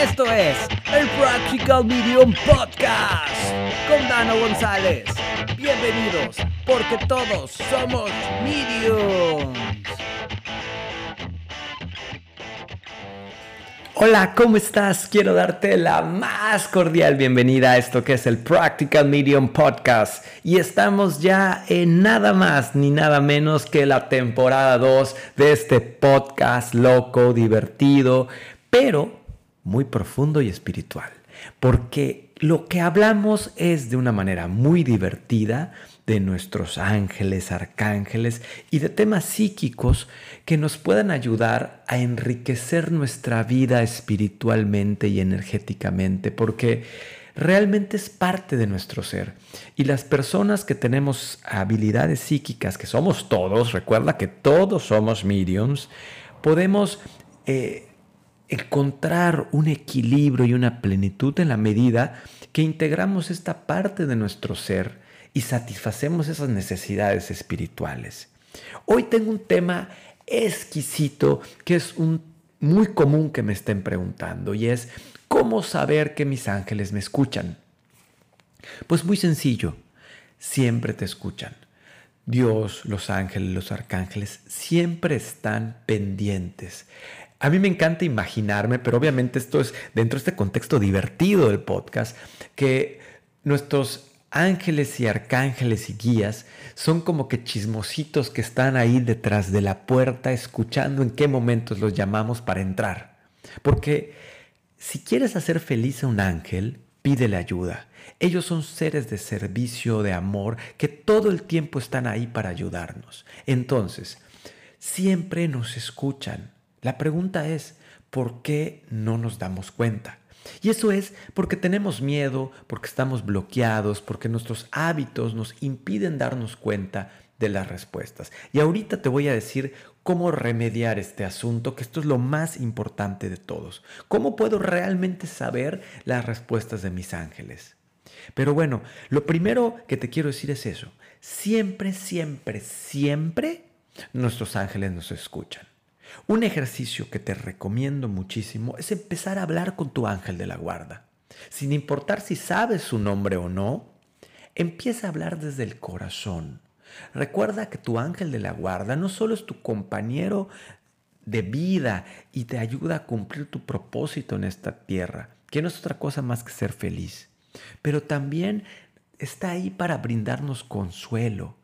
Esto es el Practical Medium Podcast con Dano González. Bienvenidos, porque todos somos mediums. Hola, ¿cómo estás? Quiero darte la más cordial bienvenida a esto que es el Practical Medium Podcast. Y estamos ya en nada más ni nada menos que la temporada 2 de este podcast loco, divertido, pero muy profundo y espiritual. Porque lo que hablamos es de una manera muy divertida de nuestros ángeles, arcángeles y de temas psíquicos que nos puedan ayudar a enriquecer nuestra vida espiritualmente y energéticamente, porque realmente es parte de nuestro ser. Y las personas que tenemos habilidades psíquicas, que somos todos, recuerda que todos somos mediums, podemos eh, encontrar un equilibrio y una plenitud en la medida que integramos esta parte de nuestro ser y satisfacemos esas necesidades espirituales. Hoy tengo un tema exquisito que es un, muy común que me estén preguntando y es ¿cómo saber que mis ángeles me escuchan? Pues muy sencillo, siempre te escuchan. Dios, los ángeles, los arcángeles siempre están pendientes. A mí me encanta imaginarme, pero obviamente esto es dentro de este contexto divertido del podcast, que nuestros ángeles y arcángeles y guías son como que chismositos que están ahí detrás de la puerta escuchando en qué momentos los llamamos para entrar. Porque si quieres hacer feliz a un ángel, pídele ayuda. Ellos son seres de servicio, de amor, que todo el tiempo están ahí para ayudarnos. Entonces, siempre nos escuchan. La pregunta es, ¿por qué no nos damos cuenta? Y eso es porque tenemos miedo, porque estamos bloqueados, porque nuestros hábitos nos impiden darnos cuenta de las respuestas. Y ahorita te voy a decir cómo remediar este asunto, que esto es lo más importante de todos. ¿Cómo puedo realmente saber las respuestas de mis ángeles? Pero bueno, lo primero que te quiero decir es eso. Siempre, siempre, siempre nuestros ángeles nos escuchan. Un ejercicio que te recomiendo muchísimo es empezar a hablar con tu ángel de la guarda. Sin importar si sabes su nombre o no, empieza a hablar desde el corazón. Recuerda que tu ángel de la guarda no solo es tu compañero de vida y te ayuda a cumplir tu propósito en esta tierra, que no es otra cosa más que ser feliz, pero también está ahí para brindarnos consuelo.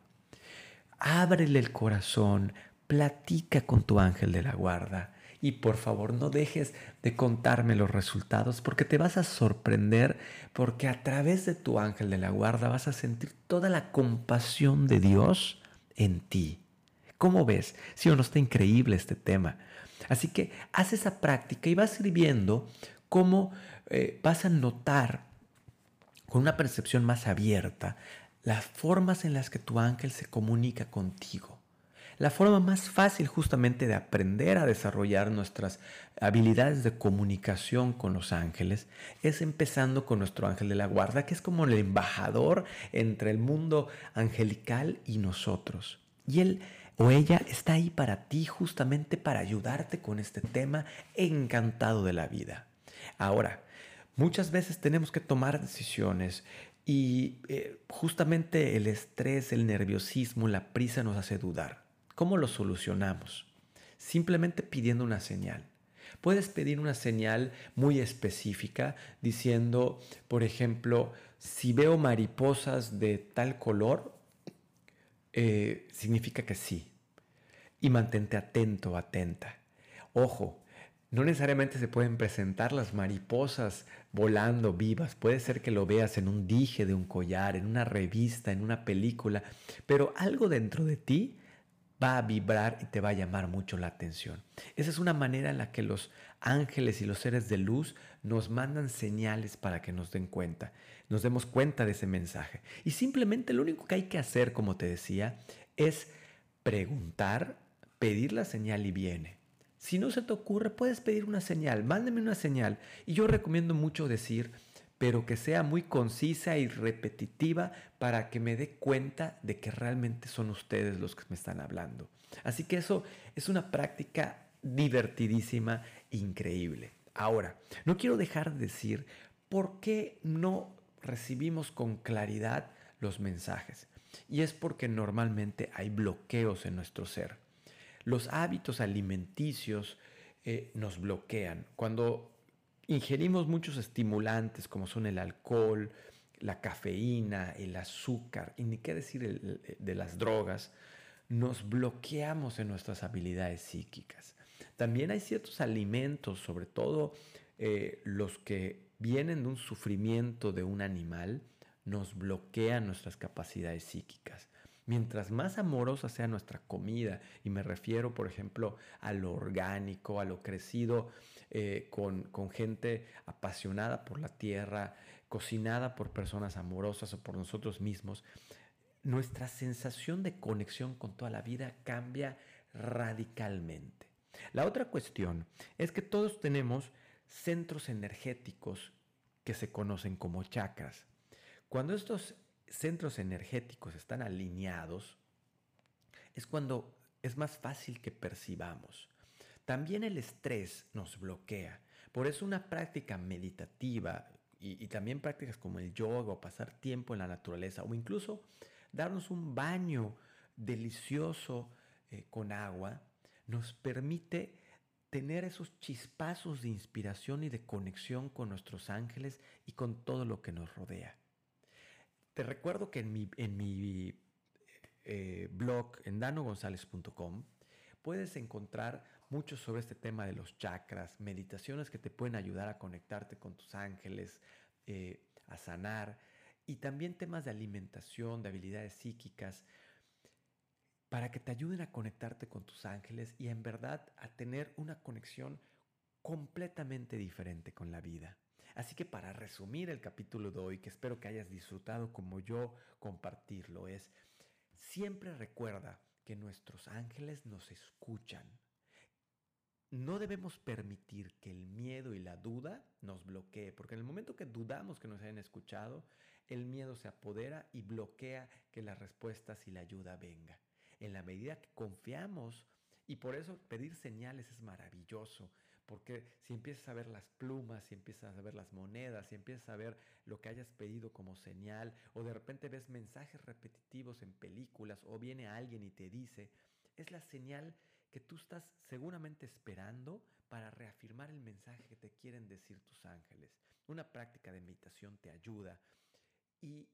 Ábrele el corazón, platica con tu ángel de la guarda y por favor no dejes de contarme los resultados porque te vas a sorprender porque a través de tu ángel de la guarda vas a sentir toda la compasión de Dios en ti. ¿Cómo ves? Si o no está increíble este tema. Así que haz esa práctica y vas viendo cómo eh, vas a notar con una percepción más abierta las formas en las que tu ángel se comunica contigo. La forma más fácil justamente de aprender a desarrollar nuestras habilidades de comunicación con los ángeles es empezando con nuestro ángel de la guarda, que es como el embajador entre el mundo angelical y nosotros. Y él o ella está ahí para ti, justamente para ayudarte con este tema encantado de la vida. Ahora, muchas veces tenemos que tomar decisiones y eh, justamente el estrés, el nerviosismo, la prisa nos hace dudar. ¿Cómo lo solucionamos? Simplemente pidiendo una señal. Puedes pedir una señal muy específica diciendo, por ejemplo, si veo mariposas de tal color, eh, significa que sí. Y mantente atento, atenta. Ojo, no necesariamente se pueden presentar las mariposas volando vivas. Puede ser que lo veas en un dije de un collar, en una revista, en una película, pero algo dentro de ti va a vibrar y te va a llamar mucho la atención. Esa es una manera en la que los ángeles y los seres de luz nos mandan señales para que nos den cuenta, nos demos cuenta de ese mensaje. Y simplemente lo único que hay que hacer, como te decía, es preguntar, pedir la señal y viene. Si no se te ocurre, puedes pedir una señal, mándeme una señal. Y yo recomiendo mucho decir, pero que sea muy concisa y repetitiva para que me dé cuenta de que realmente son ustedes los que me están hablando. Así que eso es una práctica divertidísima, increíble. Ahora, no quiero dejar de decir por qué no recibimos con claridad los mensajes. Y es porque normalmente hay bloqueos en nuestro ser. Los hábitos alimenticios eh, nos bloquean. Cuando ingerimos muchos estimulantes como son el alcohol, la cafeína, el azúcar y ni qué decir de las drogas, nos bloqueamos en nuestras habilidades psíquicas. También hay ciertos alimentos, sobre todo eh, los que vienen de un sufrimiento de un animal, nos bloquean nuestras capacidades psíquicas. Mientras más amorosa sea nuestra comida, y me refiero, por ejemplo, a lo orgánico, a lo crecido eh, con, con gente apasionada por la tierra, cocinada por personas amorosas o por nosotros mismos, nuestra sensación de conexión con toda la vida cambia radicalmente. La otra cuestión es que todos tenemos centros energéticos que se conocen como chakras. Cuando estos centros energéticos están alineados, es cuando es más fácil que percibamos. También el estrés nos bloquea. Por eso una práctica meditativa y, también prácticas como el yoga o pasar tiempo en la naturaleza o incluso darnos un baño delicioso eh, con agua nos permite tener esos chispazos de inspiración y de conexión con nuestros ángeles y con todo lo que nos rodea. Te recuerdo que en mi, en mi eh, blog, en danogonzalez.com, puedes encontrar mucho sobre este tema de los chakras, meditaciones que te pueden ayudar a conectarte con tus ángeles, eh, a sanar, y también temas de alimentación, de habilidades psíquicas, para que te ayuden a conectarte con tus ángeles y en verdad a tener una conexión completamente diferente con la vida. Así que para resumir el capítulo de hoy, que espero que hayas disfrutado como yo compartirlo, es, siempre recuerda que nuestros ángeles nos escuchan. No debemos permitir que el miedo y la duda nos bloquee, porque en el momento que dudamos que nos hayan escuchado, el miedo se apodera y bloquea que las respuestas y la ayuda venga. En la medida que confiamos, y por eso pedir señales es maravilloso, porque si empiezas a ver las plumas, si empiezas a ver las monedas, si empiezas a ver lo que hayas pedido como señal, o de repente ves mensajes repetitivos en películas, o viene alguien y te dice, es la señal que tú estás seguramente esperando para reafirmar el mensaje que te quieren decir tus ángeles. Una práctica de meditación te ayuda. Y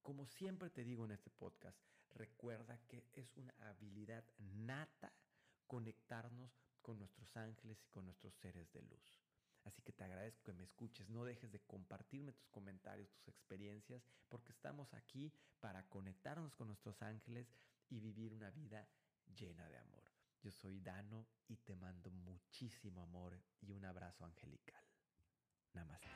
como siempre te digo en este podcast, recuerda que es una habilidad nata conectarnos con nuestros ángeles y con nuestros seres de luz. Así que te agradezco que me escuches, no dejes de compartirme tus comentarios, tus experiencias, porque estamos aquí para conectarnos con nuestros ángeles y vivir una vida llena de amor. Yo soy Dano y te mando muchísimo amor y un abrazo angelical. Namaste.